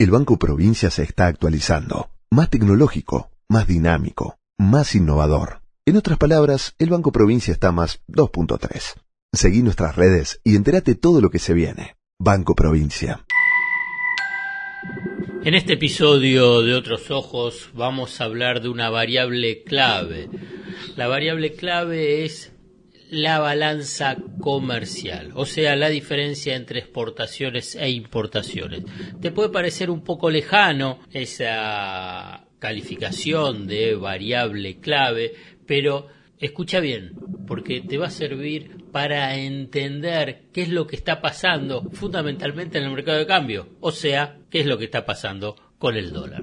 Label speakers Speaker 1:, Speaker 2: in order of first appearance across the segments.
Speaker 1: El Banco Provincia se está actualizando, más tecnológico, más dinámico, más innovador. En otras palabras, el Banco Provincia está más 2.3. Seguí nuestras redes y entérate todo lo que se viene. Banco Provincia.
Speaker 2: En este episodio de Otros Ojos vamos a hablar de una variable clave. La variable clave es la balanza comercial, o sea, la diferencia entre exportaciones e importaciones. Te puede parecer un poco lejano esa calificación de variable clave, pero escucha bien, porque te va a servir para entender qué es lo que está pasando fundamentalmente en el mercado de cambio, o sea, qué es lo que está pasando con el dólar.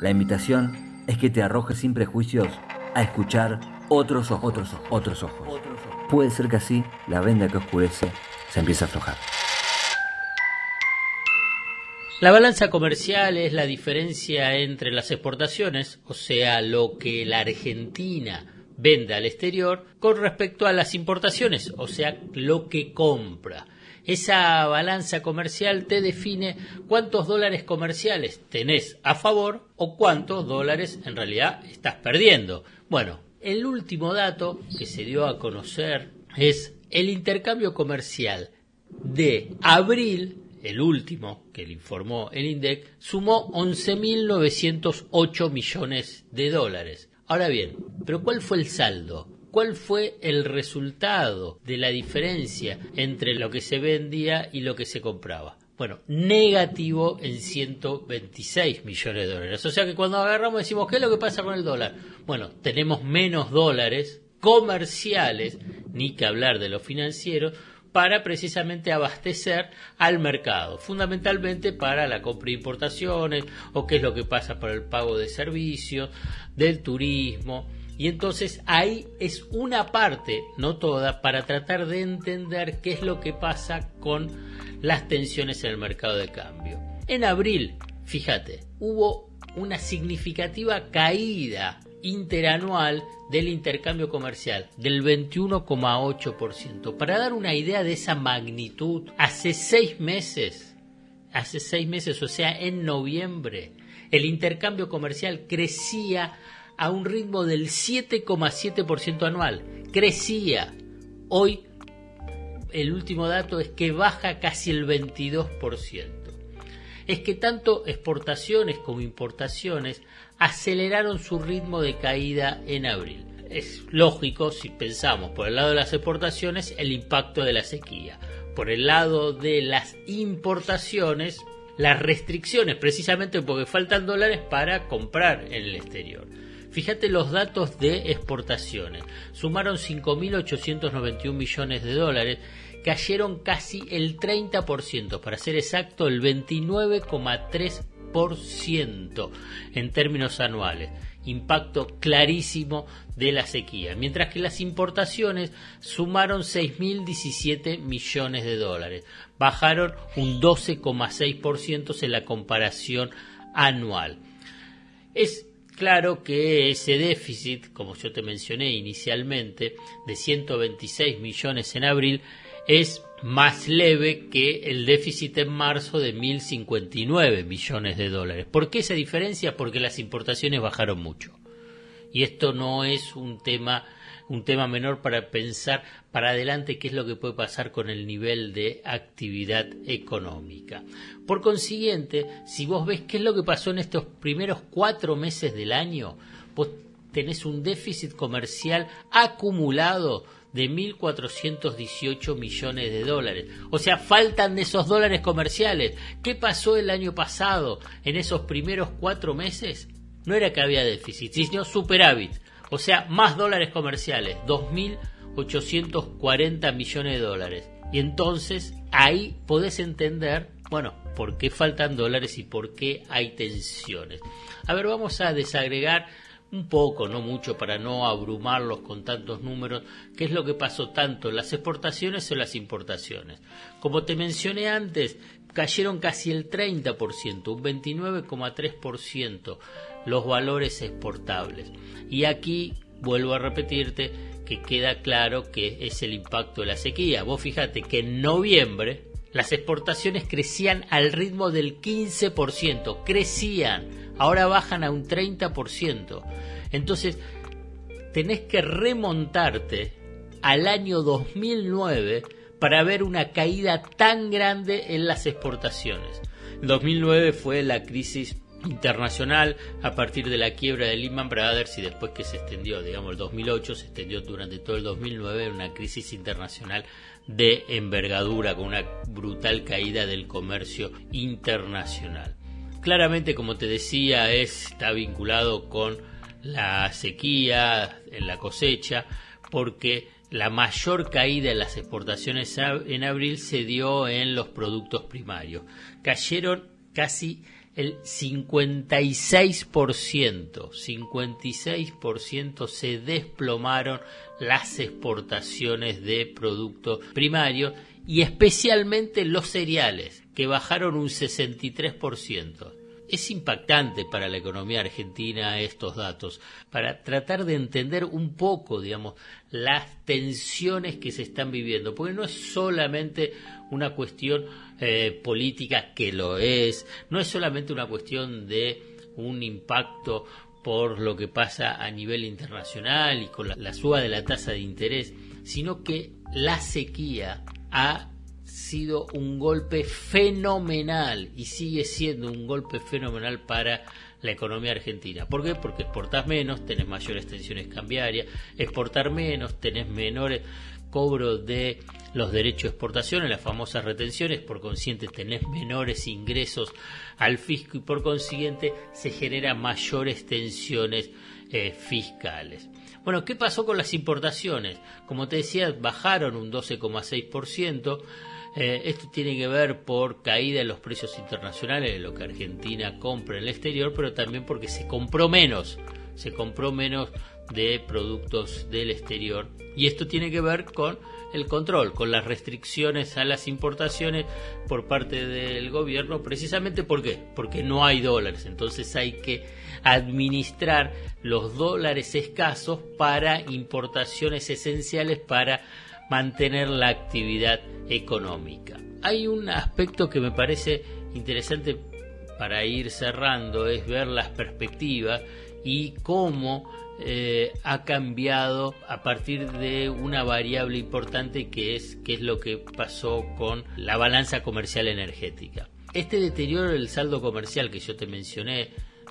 Speaker 3: La invitación es que te arrojes sin prejuicios a escuchar otros ojos, otros ojos, otros ojos. Puede ser que así la venda que oscurece se empiece a aflojar.
Speaker 2: La balanza comercial es la diferencia entre las exportaciones, o sea, lo que la Argentina vende al exterior, con respecto a las importaciones, o sea, lo que compra. Esa balanza comercial te define cuántos dólares comerciales tenés a favor o cuántos dólares en realidad estás perdiendo. Bueno, el último dato que se dio a conocer es el intercambio comercial de abril, el último que le informó el INDEC, sumó 11.908 millones de dólares. Ahora bien, ¿pero cuál fue el saldo? ¿Cuál fue el resultado de la diferencia entre lo que se vendía y lo que se compraba? Bueno, negativo en 126 millones de dólares. O sea que cuando agarramos decimos, ¿qué es lo que pasa con el dólar? Bueno, tenemos menos dólares comerciales, ni que hablar de los financieros, para precisamente abastecer al mercado, fundamentalmente para la compra de importaciones o qué es lo que pasa para el pago de servicios, del turismo, y entonces ahí es una parte, no toda, para tratar de entender qué es lo que pasa con las tensiones en el mercado de cambio. En abril, fíjate, hubo una significativa caída interanual del intercambio comercial del 21,8%. Para dar una idea de esa magnitud, hace seis meses, hace seis meses, o sea, en noviembre, el intercambio comercial crecía a un ritmo del 7,7% anual. Crecía. Hoy el último dato es que baja casi el 22%. Es que tanto exportaciones como importaciones aceleraron su ritmo de caída en abril. Es lógico si pensamos por el lado de las exportaciones el impacto de la sequía. Por el lado de las importaciones, las restricciones, precisamente porque faltan dólares para comprar en el exterior. Fíjate los datos de exportaciones. Sumaron 5.891 millones de dólares, cayeron casi el 30%, para ser exacto el 29,3% en términos anuales. Impacto clarísimo de la sequía. Mientras que las importaciones sumaron 6.017 millones de dólares. Bajaron un 12,6% en la comparación anual. Es Claro que ese déficit, como yo te mencioné inicialmente, de 126 millones en abril, es más leve que el déficit en marzo de 1.059 millones de dólares. ¿Por qué esa diferencia? Porque las importaciones bajaron mucho. Y esto no es un tema un tema menor para pensar para adelante qué es lo que puede pasar con el nivel de actividad económica. Por consiguiente, si vos ves qué es lo que pasó en estos primeros cuatro meses del año, vos tenés un déficit comercial acumulado de 1.418 millones de dólares. O sea, faltan esos dólares comerciales. ¿Qué pasó el año pasado en esos primeros cuatro meses? No era que había déficit, sino superávit. O sea, más dólares comerciales, 2.840 millones de dólares. Y entonces ahí podés entender, bueno, por qué faltan dólares y por qué hay tensiones. A ver, vamos a desagregar un poco, no mucho, para no abrumarlos con tantos números, qué es lo que pasó tanto en las exportaciones o las importaciones. Como te mencioné antes, cayeron casi el 30%, un 29,3% los valores exportables. Y aquí vuelvo a repetirte que queda claro que es el impacto de la sequía. Vos fíjate que en noviembre las exportaciones crecían al ritmo del 15%, crecían, ahora bajan a un 30%. Entonces, tenés que remontarte al año 2009 para ver una caída tan grande en las exportaciones. 2009 fue la crisis internacional a partir de la quiebra de Lehman Brothers y después que se extendió, digamos, el 2008 se extendió durante todo el 2009 una crisis internacional de envergadura con una brutal caída del comercio internacional. Claramente, como te decía, está vinculado con la sequía en la cosecha porque la mayor caída en las exportaciones en abril se dio en los productos primarios. Cayeron casi el 56%, 56% se desplomaron las exportaciones de productos primarios y especialmente los cereales, que bajaron un 63%. Es impactante para la economía argentina estos datos, para tratar de entender un poco, digamos, las tensiones que se están viviendo, porque no es solamente una cuestión eh, política que lo es, no es solamente una cuestión de un impacto por lo que pasa a nivel internacional y con la, suba de la tasa de interés, sino que la sequía ha sido un golpe fenomenal y sigue siendo un golpe fenomenal para la economía argentina. ¿Por qué? Porque exportas menos, tenés mayores tensiones cambiarias, exportar menos, tenés menores cobros de los derechos de exportación, en las famosas retenciones, por consiguiente tenés menores ingresos al fisco y por consiguiente se generan mayores tensiones eh, fiscales. Bueno, ¿qué pasó con las importaciones? Como te decía, bajaron un 12,6%. Eh, esto tiene que ver por caída en los precios internacionales de lo que Argentina compra en el exterior, pero también porque se compró menos, se compró menos de productos del exterior. Y esto tiene que ver con el control, con las restricciones a las importaciones por parte del gobierno, precisamente ¿por qué? Porque no hay dólares, entonces hay que administrar los dólares escasos para importaciones esenciales para mantener la actividad económica. Hay un aspecto que me parece interesante para ir cerrando, es ver las perspectivas y cómo eh, ha cambiado a partir de una variable importante que es, que es lo que pasó con la balanza comercial energética. Este deterioro del saldo comercial que yo te mencioné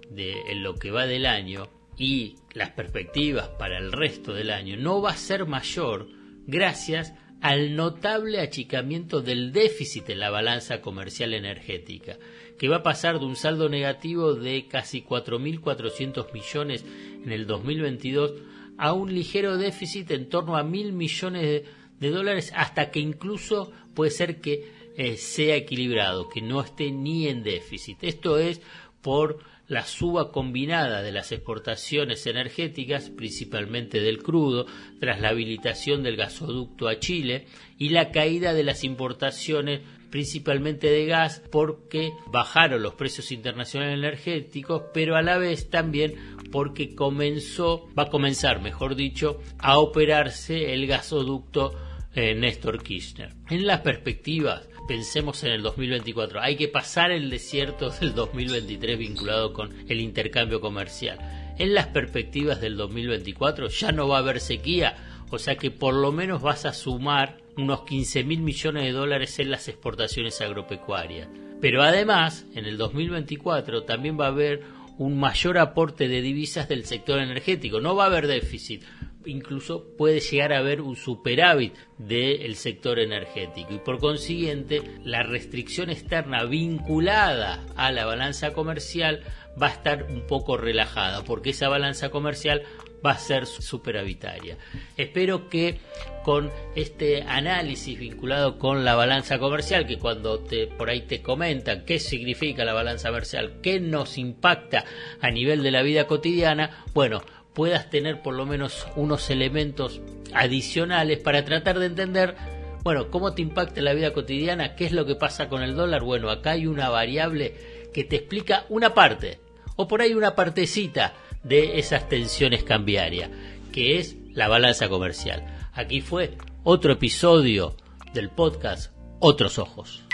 Speaker 2: de en lo que va del año y las perspectivas para el resto del año no va a ser mayor gracias al notable achicamiento del déficit en la balanza comercial energética, que va a pasar de un saldo negativo de casi 4.400 millones en el 2022 a un ligero déficit en torno a mil millones de, dólares hasta que incluso puede ser que eh, sea equilibrado, que no esté ni en déficit. Esto es por la suba combinada de las exportaciones energéticas, principalmente del crudo, tras la habilitación del gasoducto a Chile, y la caída de las importaciones principalmente de gas porque bajaron los precios internacionales energéticos, pero a la vez también porque comenzó, va a comenzar, mejor dicho, a operarse el gasoducto eh, Néstor Kirchner. En las perspectivas pensemos en el 2024. Hay que pasar el desierto del 2023 vinculado con el intercambio comercial. En las perspectivas del 2024 ya no va a haber sequía, o sea que por lo menos vas a sumar unos 15 mil millones de dólares en las exportaciones agropecuarias. Pero además, en el 2024 también va a haber un mayor aporte de divisas del sector energético. No va a haber déficit, incluso puede llegar a haber un superávit del sector energético y por consiguiente la restricción externa vinculada a la balanza comercial va a estar un poco relajada porque esa balanza comercial va a ser superavitaria. Espero que con este análisis vinculado con la balanza comercial, que cuando te, por ahí te comentan qué significa la balanza comercial, qué nos impacta a nivel de la vida cotidiana, bueno, puedas tener por lo menos unos elementos adicionales para tratar de entender bueno, ¿cómo te impacta la vida cotidiana? ¿Qué es lo que pasa con el dólar? Bueno, acá hay una variable que te explica una parte, o por ahí una partecita de esas tensiones cambiarias, que es la balanza comercial. Aquí fue otro episodio del podcast Otros Ojos.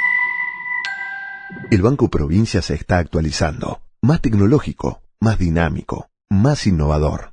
Speaker 1: El Banco Provincia se está actualizando, más tecnológico, más dinámico, más innovador.